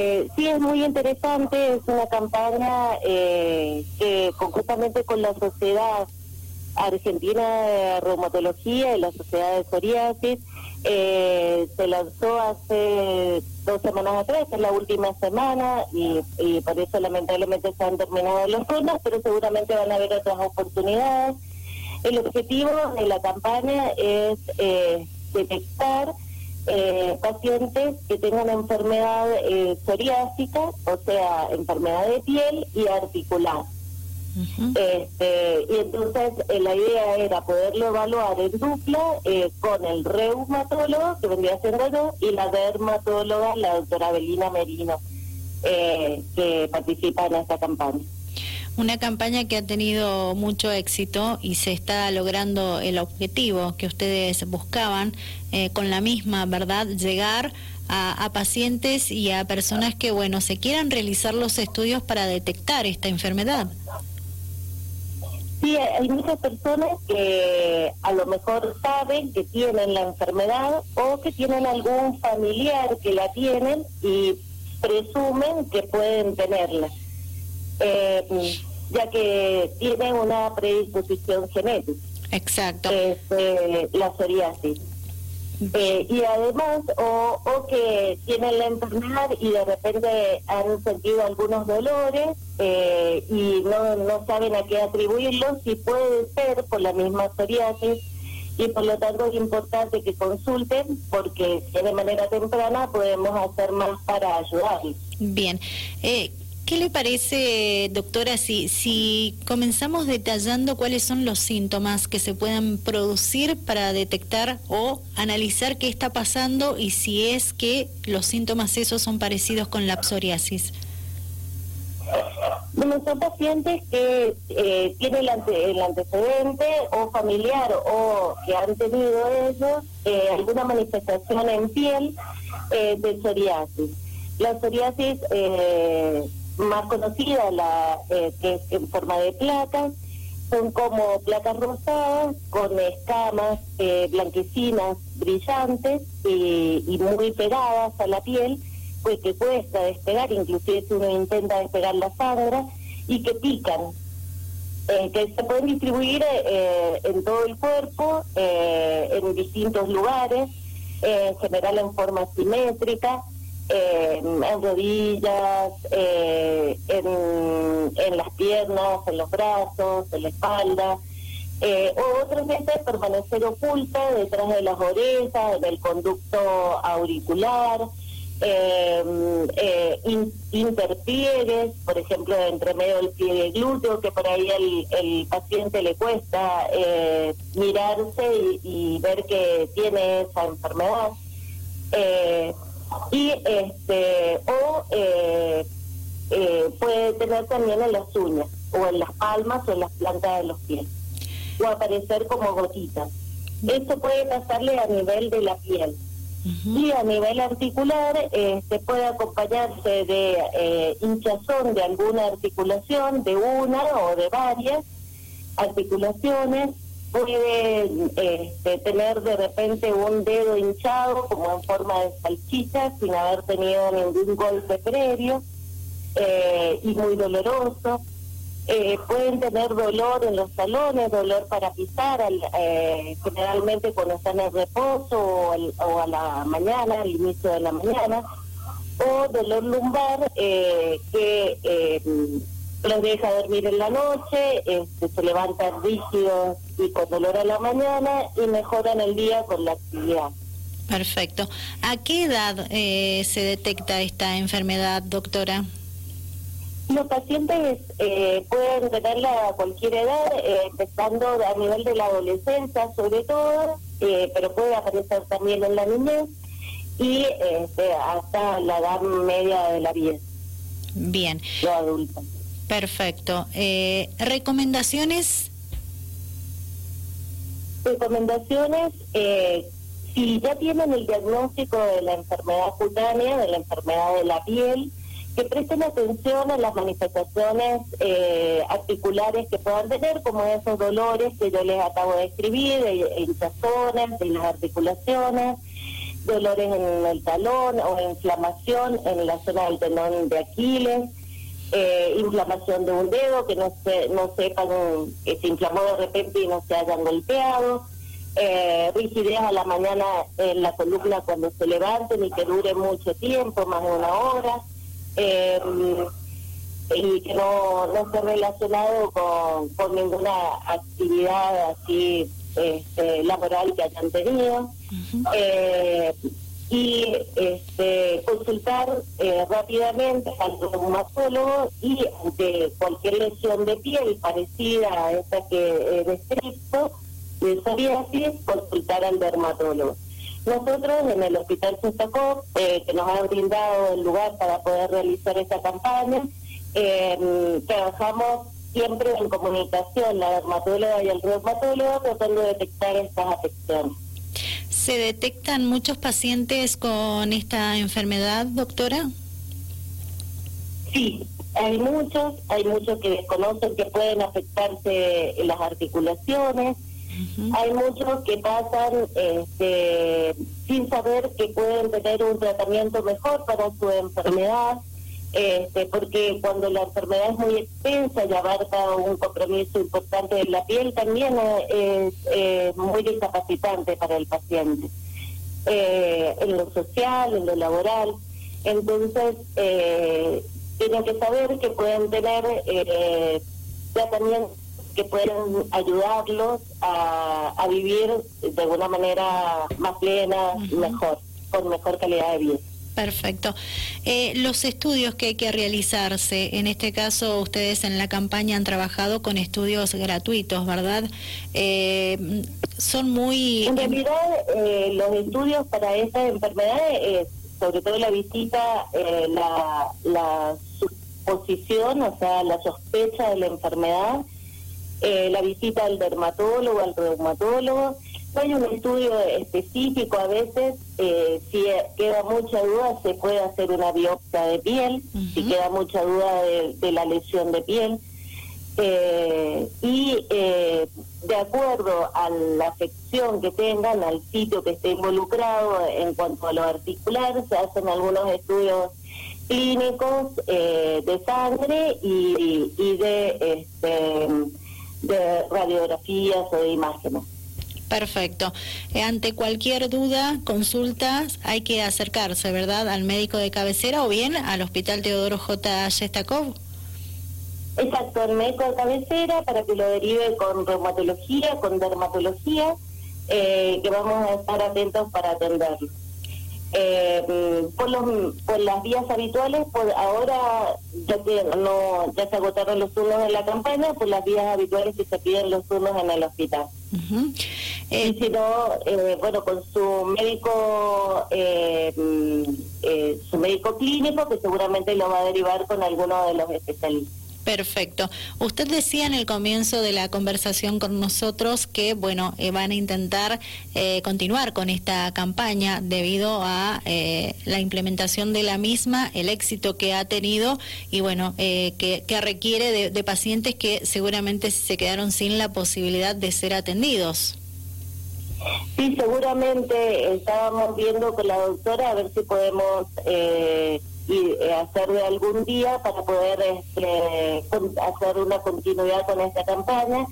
Eh, sí, es muy interesante, es una campaña eh, que conjuntamente con la Sociedad Argentina de Reumatología y la Sociedad de Psoriasis eh, se lanzó hace dos semanas atrás, es la última semana y, por eso lamentablemente se han terminado los fondos, pero seguramente van a haber otras oportunidades. El objetivo de la campaña es eh, detectar eh, pacientes que tengan enfermedad eh, psoriásica, o sea, enfermedad de piel y articular. este, y entonces eh, la idea era poderlo evaluar en dupla eh, con el reumatólogo, que vendría siendo yo, y la dermatóloga, la doctora Belina Merino, eh, que participa en esta campaña. Una campaña que ha tenido mucho éxito y se está logrando el objetivo que ustedes buscaban eh, con la misma, ¿verdad? Llegar a, a, pacientes y a personas que, bueno, se quieran realizar los estudios para detectar esta enfermedad. Sí, hay muchas personas que a lo mejor saben que tienen la enfermedad o que tienen algún familiar que la tienen y presumen que pueden tenerla. Eh, ya que tienen una predisposición genética. Exacto. Este, la psoriasis. Eh, y además, o, o, que tienen la enfermedad y de repente han sentido algunos dolores eh, y no, no saben a qué atribuirlos, y puede ser por la misma psoriasis, y por lo tanto es importante que consulten porque de manera temprana podemos hacer más para ayudarles. Bien. Eh, ¿Qué le parece, doctora, si, si comenzamos detallando cuáles son los síntomas que se pueden producir para detectar o analizar qué está pasando y si es que los síntomas esos son parecidos con la psoriasis? Bueno, son pacientes que eh, tienen el, ante, el, antecedente o familiar o que han tenido ellos eh, alguna manifestación en piel eh, de psoriasis. La psoriasis más conocida, la eh, que es en forma de placas, son como placas rosadas con escamas eh, blanquecinas brillantes y, muy pegadas a la piel, pues que cuesta despegar, inclusive si uno intenta despegar la sangre, y que pican, eh, que se pueden distribuir eh, en todo el cuerpo, en distintos lugares, en general en forma simétrica, eh, en rodillas, eh, en, las piernas, en los brazos, en la espalda. Eh, o otras veces permanecer oculta detrás de las orejas, en el conducto auricular, in, interpliegues, por ejemplo, entre medio del pie y glúteo, que por ahí el, el paciente le cuesta mirarse y, ver que tiene esa enfermedad. Eh, y este o eh, eh, puede tener también en las uñas o en las palmas o en las plantas de los pies o aparecer como gotitas. Esto puede pasarle a nivel de la piel. Uh -huh. Y a nivel articular este, puede acompañarse de eh, hinchazón de alguna articulación, de una o de varias articulaciones, puede este, tener de repente un dedo hinchado como en forma de salchicha sin haber tenido ningún golpe previo eh, y muy doloroso. Eh, pueden tener dolor en los talones, dolor para pisar, al, eh, generalmente cuando están en reposo o, al, o, a la mañana, al inicio de la mañana, o dolor lumbar que los deja dormir en la noche, este, se levantan rígidos y con dolor a la mañana y mejoran el día con la actividad. Perfecto. ¿A qué edad eh, se detecta esta enfermedad, doctora? Los pacientes eh, pueden tenerla a cualquier edad, eh, empezando a nivel de la adolescencia sobre todo, eh, pero puede aparecer también en la niñez y este, hasta la edad media de la vida. Bien. Los adultos. Perfecto. Eh, ¿Recomendaciones? Recomendaciones, eh, si ya tienen el diagnóstico de la enfermedad cutánea, de la enfermedad de la piel, que presten atención a las manifestaciones eh, articulares que puedan tener, como esos dolores que yo les acabo de escribir, hinchazones, de las articulaciones, dolores en el talón o inflamación en la zona del tendón de Aquiles, eh, inflamación de un dedo, que no, se, no sepan que se inflamó de repente y no se hayan golpeado, eh, rigidez a la mañana en la columna cuando se levanten y que dure mucho tiempo, más de una hora, eh, y que no, no esté relacionado con, con ninguna actividad así este, laboral que hayan tenido. eh, y este, consultar eh, rápidamente al reumatólogo y ante cualquier lesión de piel parecida a esta que he descrito, de psoriasis, consultar al dermatólogo. Nosotros en el Hospital Sestacó, eh, que nos ha brindado el lugar para poder realizar esta campaña, eh, trabajamos siempre en comunicación, la dermatóloga y el reumatólogo, tratando de detectar estas afecciones. ¿Se detectan muchos pacientes con esta enfermedad, doctora? Sí, hay muchos, hay muchos que desconocen que pueden afectarse las articulaciones, hay muchos que pasan este, sin saber que pueden tener un tratamiento mejor para su enfermedad, este, porque cuando la enfermedad es muy extensa y abarca un compromiso importante de la piel, también es, muy discapacitante para el paciente, eh, en lo social, en lo laboral. Entonces, eh, tienen que saber que pueden tener eh, tratamientos que pueden ayudarlos a, a, vivir de una manera más plena, mejor, con mejor calidad de vida. Perfecto. Eh, los estudios que hay que realizarse, en este caso ustedes en la campaña han trabajado con estudios gratuitos, ¿verdad? Eh, son muy... En realidad, eh, los estudios para esta enfermedad, sobre todo la visita, eh, la, la suposición, o sea, la sospecha de la enfermedad, eh, la visita al dermatólogo, al reumatólogo, hay un estudio específico, a veces eh, si queda mucha duda se puede hacer una biopsia de piel, si queda mucha duda de, la lesión de piel. Eh, y eh, de acuerdo a la afección que tengan, al sitio que esté involucrado en cuanto a lo articular, se hacen algunos estudios clínicos de sangre y, y de, este, de radiografías o de imágenes. Perfecto. Eh, ante cualquier duda, consultas, hay que acercarse, ¿verdad?, al médico de cabecera o bien al Hospital Teodoro J. Yestakov. Exacto, al médico de cabecera para que lo derive con reumatología, con dermatología, eh, que vamos a estar atentos para atenderlo. Eh, por, los, por las vías habituales, por ahora ya que no ya se agotaron los turnos en la campaña, por las vías habituales que se piden los turnos en el hospital. Si no, eh, bueno, con su médico, eh, mm, su médico clínico, que seguramente lo va a derivar con alguno de los especialistas. Perfecto. Usted decía en el comienzo de la conversación con nosotros que, bueno, van a intentar continuar con esta campaña debido a la implementación de la misma, el éxito que ha tenido y, bueno, que, que, requiere de, de pacientes que seguramente se quedaron sin la posibilidad de ser atendidos. Sí, seguramente estábamos viendo con la doctora a ver si podemos eh, eh, hacer de algún día para poder este, hacer una continuidad con esta campaña,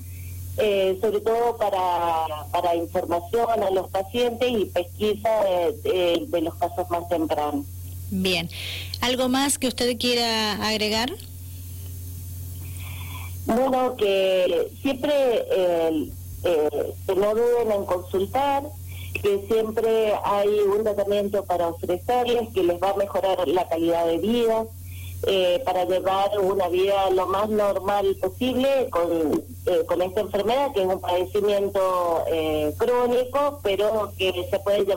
eh, sobre todo para, para información a los pacientes y pesquisa de, de los casos más tempranos. Bien, ¿algo más que usted quiera agregar? Bueno, que siempre eh, eh, que no duden en consultar, que siempre hay un tratamiento para ofrecerles que les va a mejorar la calidad de vida, eh, para llevar una vida lo más normal posible con, eh, con esta enfermedad, que es un padecimiento crónico, pero que se puede llevar